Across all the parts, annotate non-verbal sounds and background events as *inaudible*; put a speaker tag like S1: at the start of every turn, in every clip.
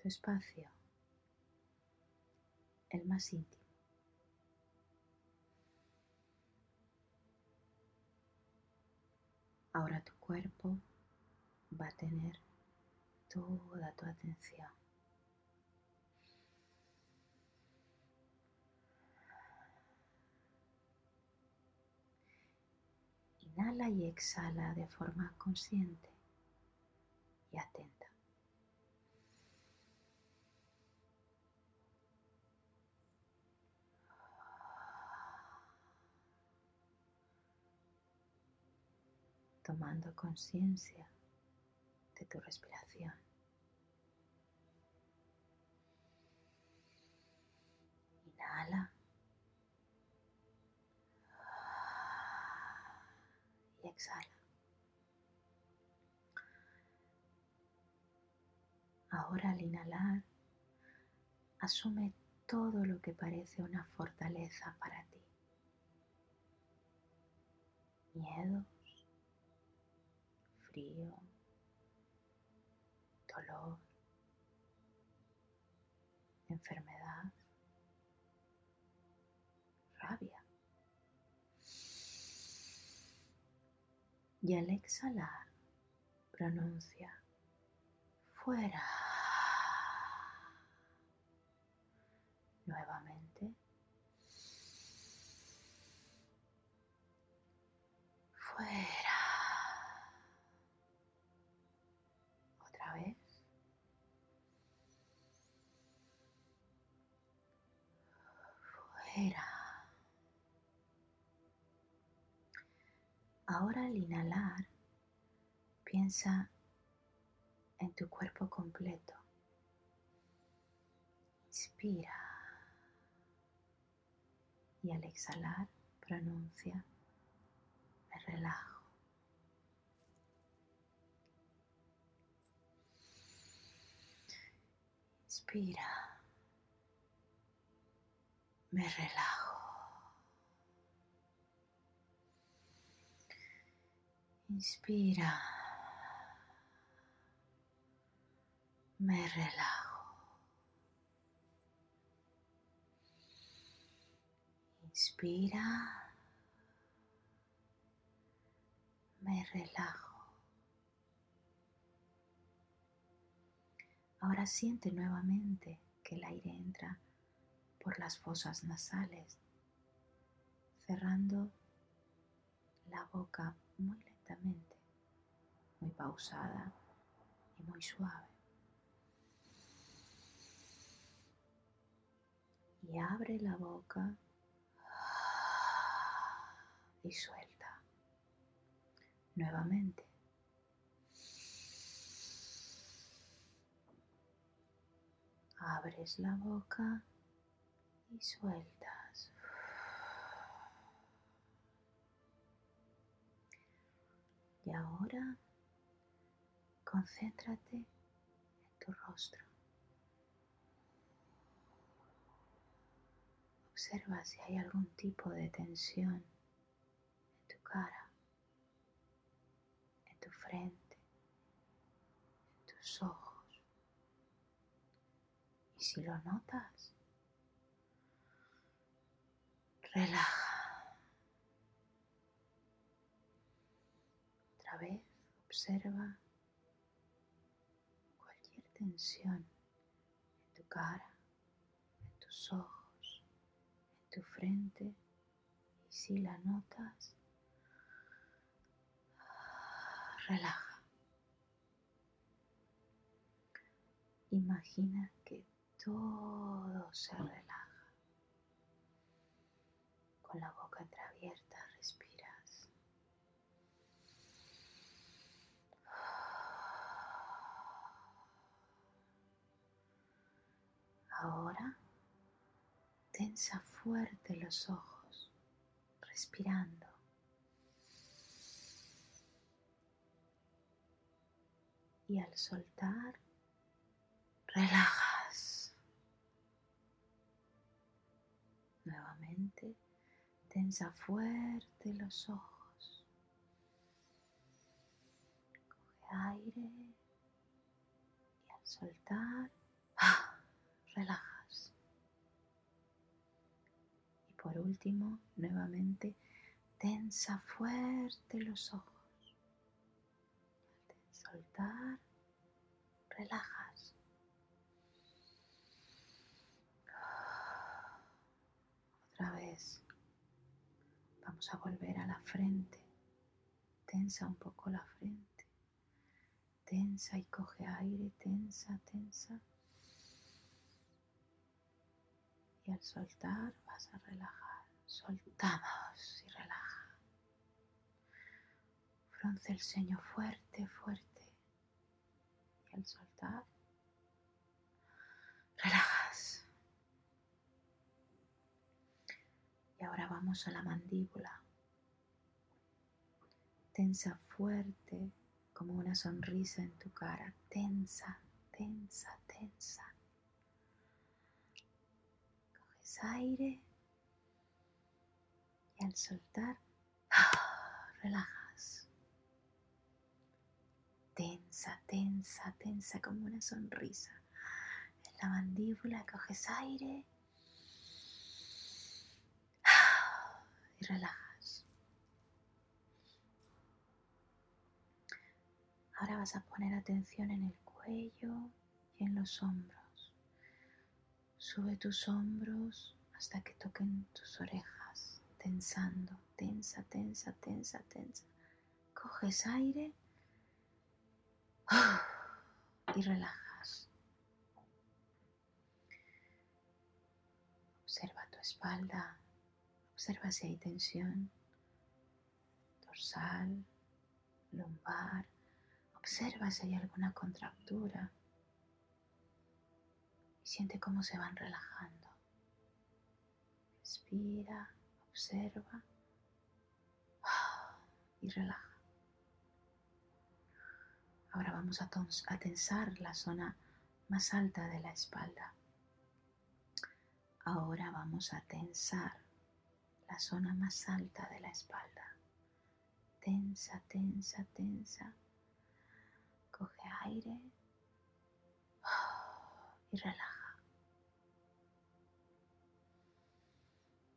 S1: tu espacio, el más íntimo. Ahora tu cuerpo va a tener toda tu atención. Inhala y exhala de forma consciente y atenta. Tomando conciencia de tu respiración. Inhala. Y exhala. Ahora al inhalar, asume todo lo que parece una fortaleza para ti. Miedos, frío, dolor, enfermedad, rabia. Y al exhalar, pronuncia fuera. Nuevamente. Ahora al inhalar, piensa en tu cuerpo completo. Inspira y al exhalar pronuncia, me relajo. Inspira, me relajo. Inspira. me relajo. Inspira, me relajo. Ahora siente nuevamente que el aire entra por las fosas nasales, cerrando la boca muy lentamente, muy pausada y muy suave. y abre la boca y suelta nuevamente. Abres la boca y sueltas. Y ahora concéntrate en tu rostro. Observa si hay algún tipo de tensión en tu cara, en tu frente, en tus ojos. Y si lo notas, relaja. Otra vez observa cualquier tensión en tu cara, en tus ojos tu frente y si la notas, relaja. Imagina que todo se relaja. Con la boca entreabierta respiras. Ahora tensa fuerte los ojos, respirando. Y al soltar, relajas. Nuevamente, tensa fuerte los ojos. Coge aire y al soltar, relajas. Y por último, nuevamente, tensa fuerte los ojos. Al soltar, relajas. Otra vez. Vamos a volver a la frente. Tensa un poco la frente. Tensa y coge aire. Tensa, tensa. Y al soltar vas a relajar. Soltamos y relaja. Frunce el ceño fuerte, fuerte. Y al soltar, relajas. Y ahora vamos a la mandíbula. Tensa fuerte como una sonrisa en tu cara. Tensa, tensa, tensa. Coges aire y al soltar, relajas. Tensa, tensa, tensa como una sonrisa. En la mandíbula coges aire y relajas. Ahora vas a poner atención en el cuello y en los hombros. Sube tus hombros hasta que toquen tus orejas, tensando, tensa, tensa, tensa, tensa. Coges aire *sighs* y relajas. Observa tu espalda, observa si hay tensión dorsal, lumbar, observa si hay alguna contractura y siente cómo se van relajando. Respira, observa y relaja. Ahora vamos a, tensar la zona más alta de la espalda. Ahora vamos a tensar la zona más alta de la espalda. Tensa, tensa, tensa. Coge aire y relaja.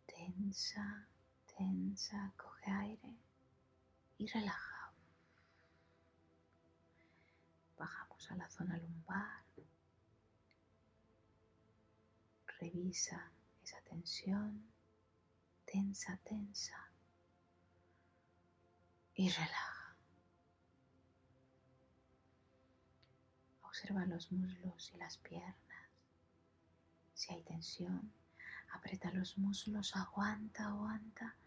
S1: Tensa, tensa, coge aire y relaja. Bajamos a la zona lumbar. Revisa esa tensión. Tensa, tensa. Y relaja. Observa los muslos y las piernas. Si hay tensión, aprieta los muslos, aguanta, aguanta.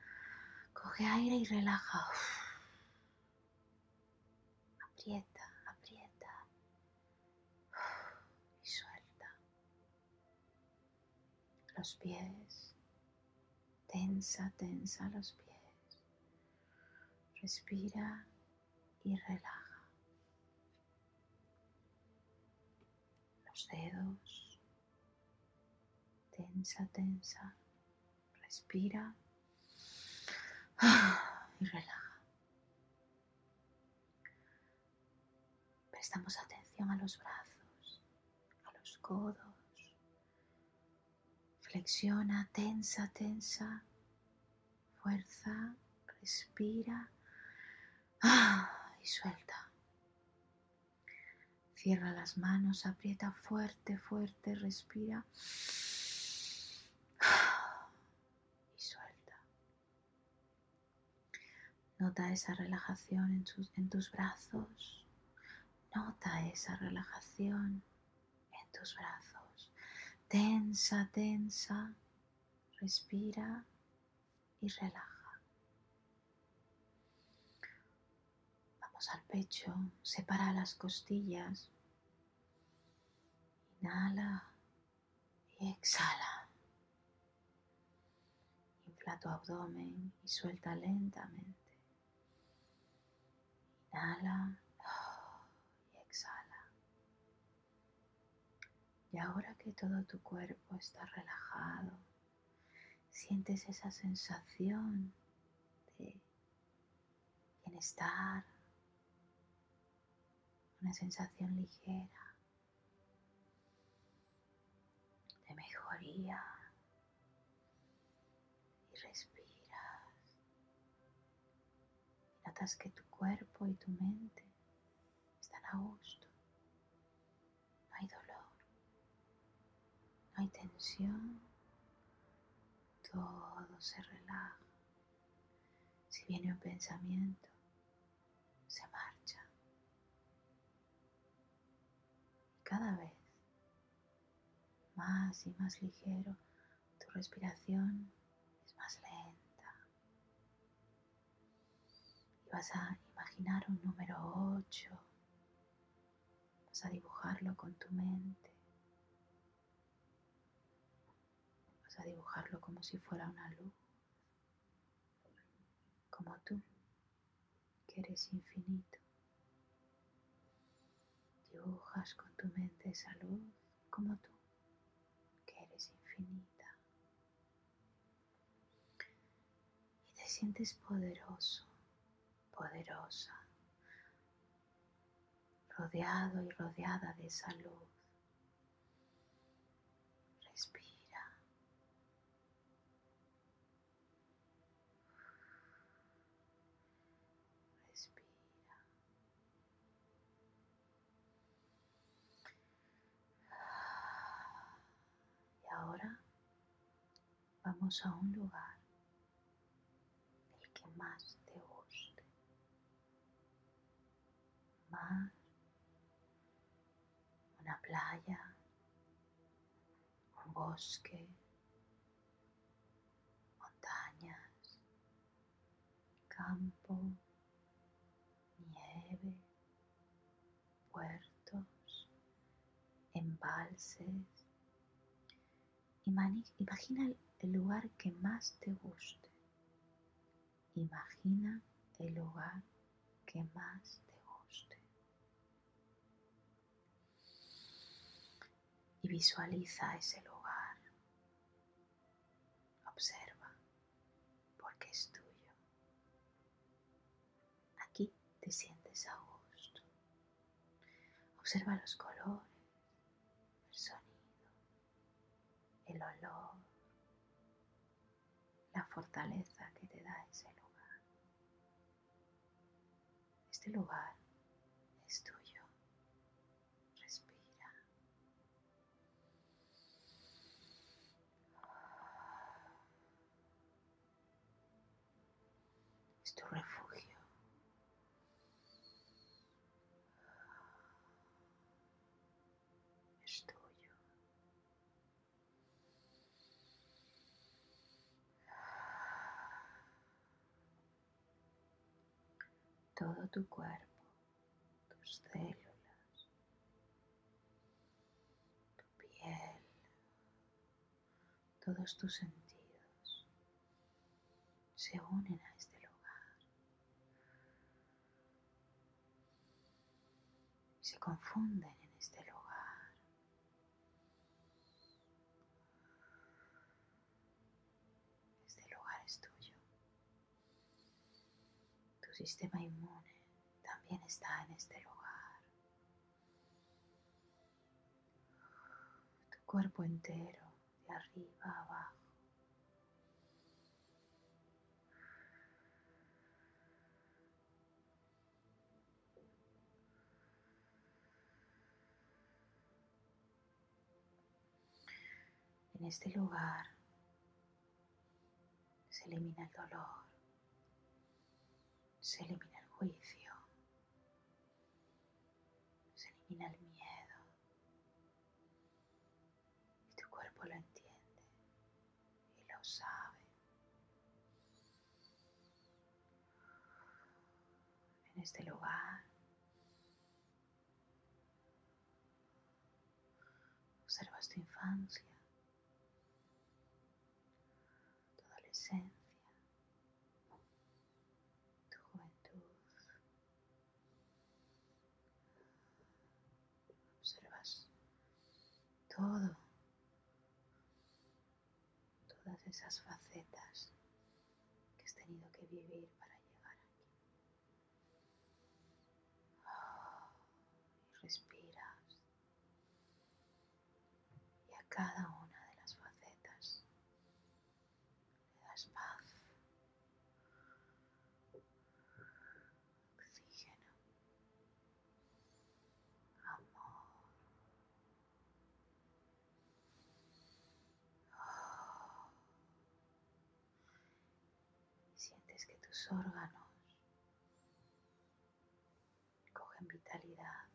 S1: Coge aire y relaja. Aprieta los pies. Tensa, tensa los pies. Respira y relaja. Los dedos. Tensa, tensa. Respira y relaja. Prestamos atención a los brazos, a los codos Flexiona, tensa, tensa. Fuerza, respira. Ah, y suelta. Cierra las manos, aprieta fuerte, fuerte, respira. Y suelta. Nota esa relajación en, en tus brazos. Nota esa relajación en tus brazos tensa, tensa, respira y relaja. Vamos al pecho, separa las costillas, inhala y exhala. Infla tu abdomen y suelta lentamente. Inhala Y ahora que todo tu cuerpo está relajado, sientes esa sensación de bienestar, una sensación ligera. mejoría. Y respiras. Y notas que tu cuerpo y tu mente están a gusto. No hay dolor. No hay tensión. Todo se relaja. Si viene un pensamiento, se marcha. Y cada vez más y más ligero, tu respiración es más lenta. Y vas a imaginar un número 8. Vas a dibujarlo con tu mente. A dibujarlo como si fuera una luz. Como tú, que eres infinito. Dibujas con tu mente esa luz como tú infinita. Y te sientes poderoso, poderosa, rodeado y rodeada de esa luz. Respira. Vamos a un lugar el que más te guste. Mar, una playa, un bosque, montañas, campo, nieve, puertos, embalses. Imagina el lugar que más te guste. Imagina el lugar que más te guste. Y visualiza ese lugar. Observa, porque es tuyo. Aquí te sientes a gusto. Observa los colores, fortaleza que te da ese lugar. Este lugar todo tu cuerpo, tus células, tu piel, todos tus sentidos se unen a este lugar. Se confunden sistema inmune también está en este lugar. Tu cuerpo entero, de arriba abajo. En este lugar se elimina el dolor, se elimina el juicio. el miedo y tu cuerpo lo entiende y lo sabe. En este lugar observas tu infancia, tu adolescencia todo, todas esas facetas que has tenido que vivir para llegar aquí. y respiras y a cada una Sientes que tus órganos cogen vitalidad,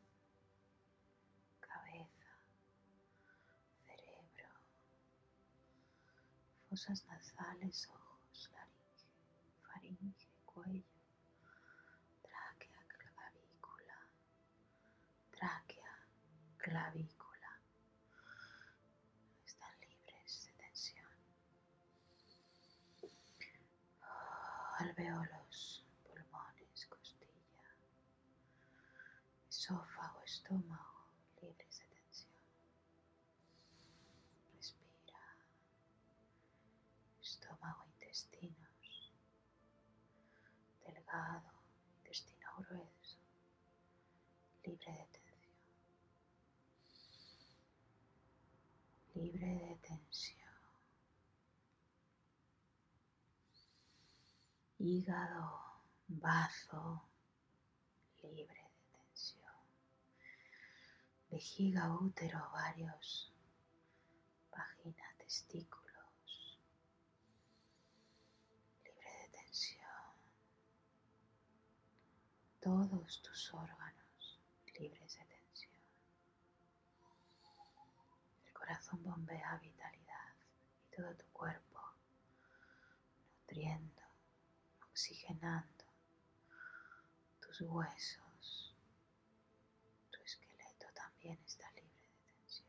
S1: cabeza, cerebro, fosas nasales, ojos, laringe, faringe, cuello, tráquea, clavícula, tráquea, clavícula. Alveolos, pulmones, costilla, esófago, estómago, libres de tensión. Respira. Estómago, intestinos, delgado, intestino grueso, libre de tensión. Libre de tensión. Hígado, bazo, libre de tensión. Vejiga, útero, ovarios, vagina, testículos, libre de tensión. Todos tus órganos libres de tensión. El corazón bombea vitalidad y todo tu cuerpo nutriendo, oxigenando tus huesos. Tu esqueleto también está libre de tensión.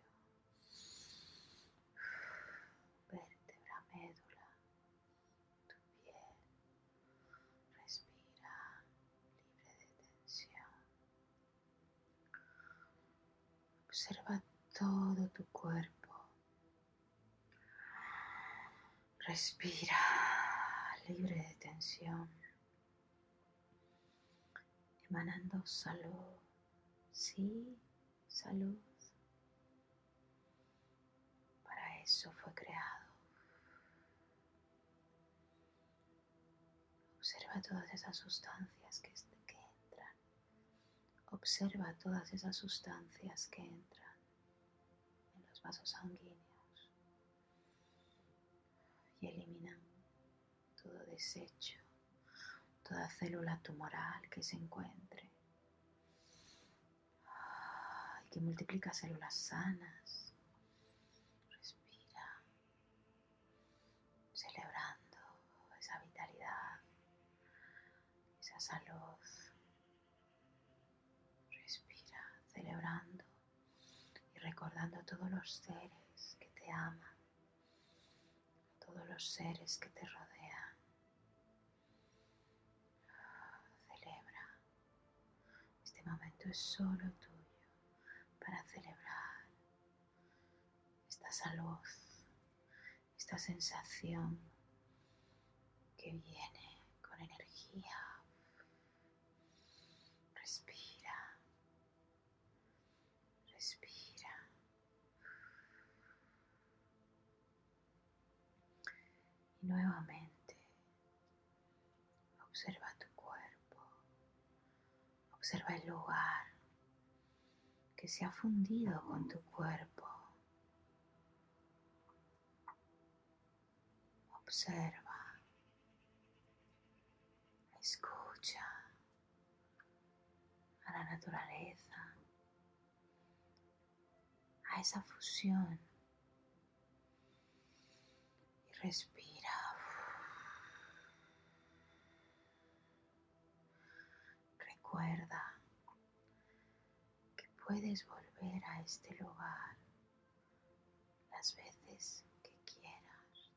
S1: Vértebra, médula, tu piel. Respira libre de tensión. Observa todo tu cuerpo. Respira libre de Emanando salud. Sí, salud. Para eso fue creado. Observa todas esas sustancias que, que entran. Observa todas esas sustancias que entran en los vasos sanguíneos y eliminan todo desecho, toda célula tumoral que se encuentre y que multiplica células sanas. Respira, celebrando esa vitalidad, esa salud. Respira, celebrando y recordando a todos los seres que te aman, todos los seres que te rodean. Momento es solo tuyo para celebrar esta salud, esta sensación que viene con energía. Respira. Respira. Y nuevamente observa tu cuerpo. Observa el lugar que se ha fundido con tu cuerpo. Observa. Escucha a la naturaleza, a esa fusión y respira. Recuerda que puedes volver a este lugar las veces que quieras.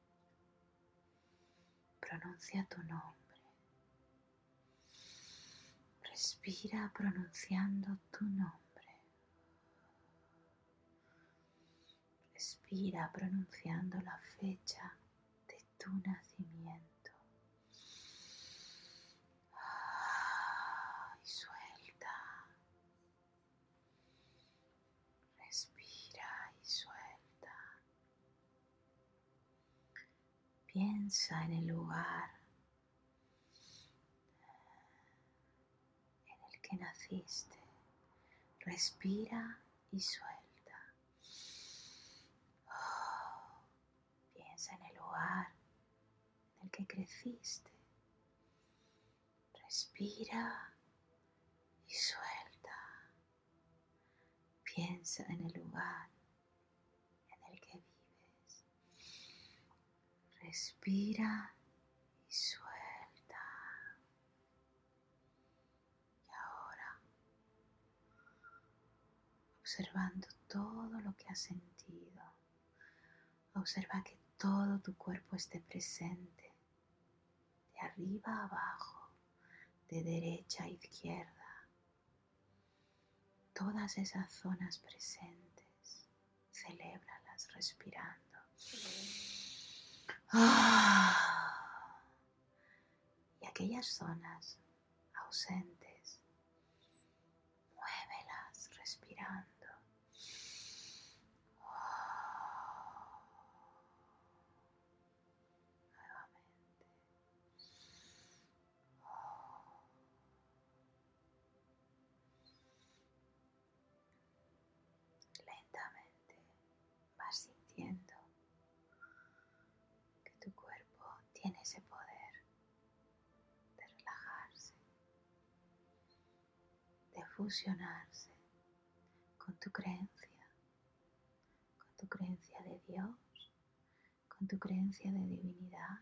S1: Pronuncia tu nombre. Respira pronunciando tu nombre. Respira pronunciando la fecha de tu nacimiento. Y suelta. Respira y suelta. Piensa en el lugar en el que naciste. Respira y suelta. Oh, piensa en el lugar en el que creciste. Respira y suelta. Piensa en el lugar en el que vives. Respira y suelta. Y ahora, observando todo lo que has sentido, observa que todo tu cuerpo esté presente, de arriba a abajo, de derecha a izquierda. Todas esas zonas presentes, celébralas respirando. Y aquellas zonas ausentes, fusionarse con tu creencia, con tu creencia de Dios, con tu creencia de divinidad,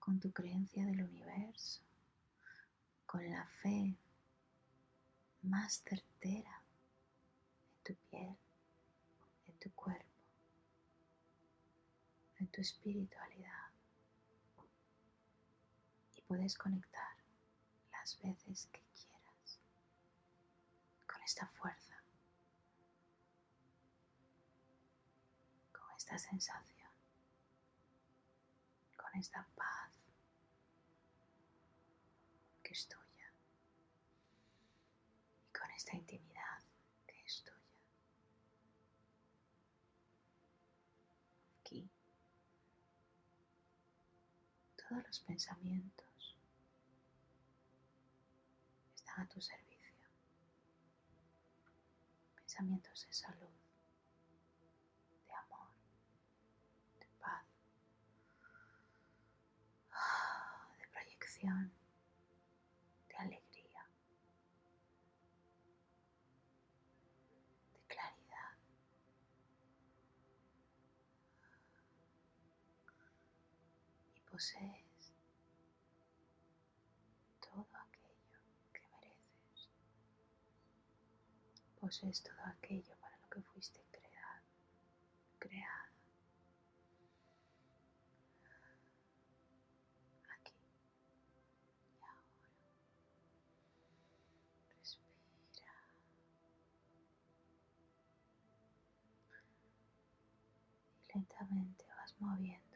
S1: con tu creencia del universo, con la fe más certera en tu piel, en tu cuerpo, en tu espiritualidad. Y puedes conectar las veces que esta fuerza, con esta sensación, con esta paz que es tuya y con esta intimidad que es tuya. Aquí todos los pensamientos están a tu servicio pensamientos de salud, de amor, de paz, de proyección, de alegría, de claridad. Y posees es todo aquello para lo que fuiste creado, creada. Aquí y ahora. Respira. Y lentamente vas moviendo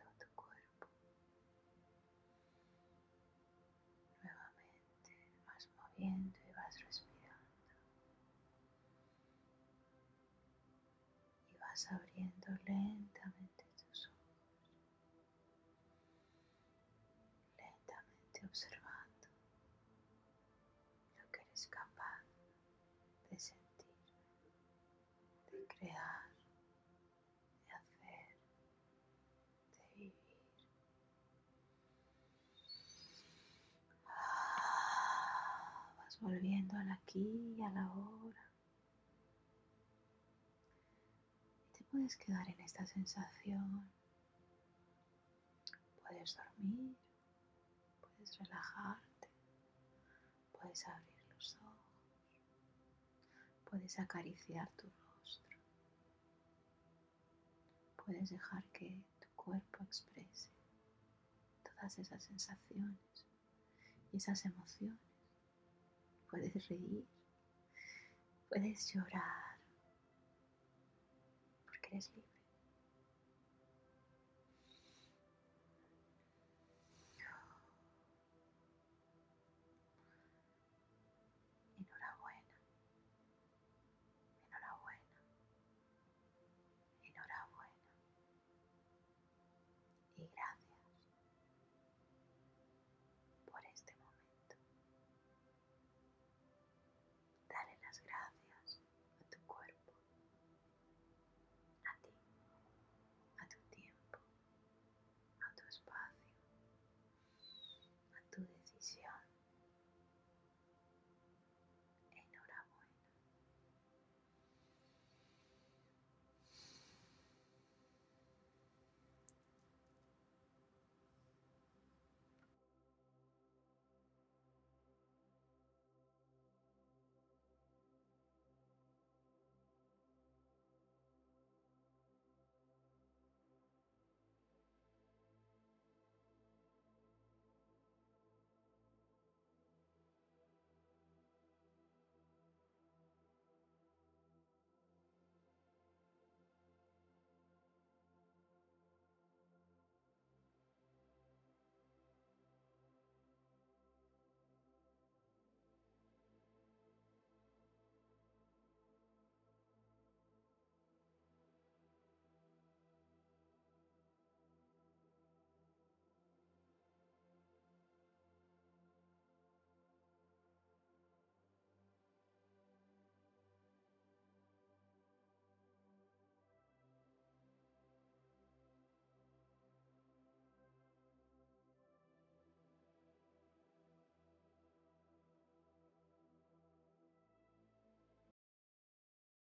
S1: abriendo lentamente tus ojos, lentamente observando lo que eres capaz de sentir, de crear, de hacer, de vivir. Ah, vas volviendo al aquí y a la hora. Puedes quedar en esta sensación. Puedes dormir, puedes relajarte, puedes abrir los ojos, puedes acariciar tu rostro, puedes dejar que tu cuerpo exprese todas esas sensaciones y esas emociones. Puedes reír, puedes llorar, eres libre. Enhorabuena. Enhorabuena. Enhorabuena. Y gracias.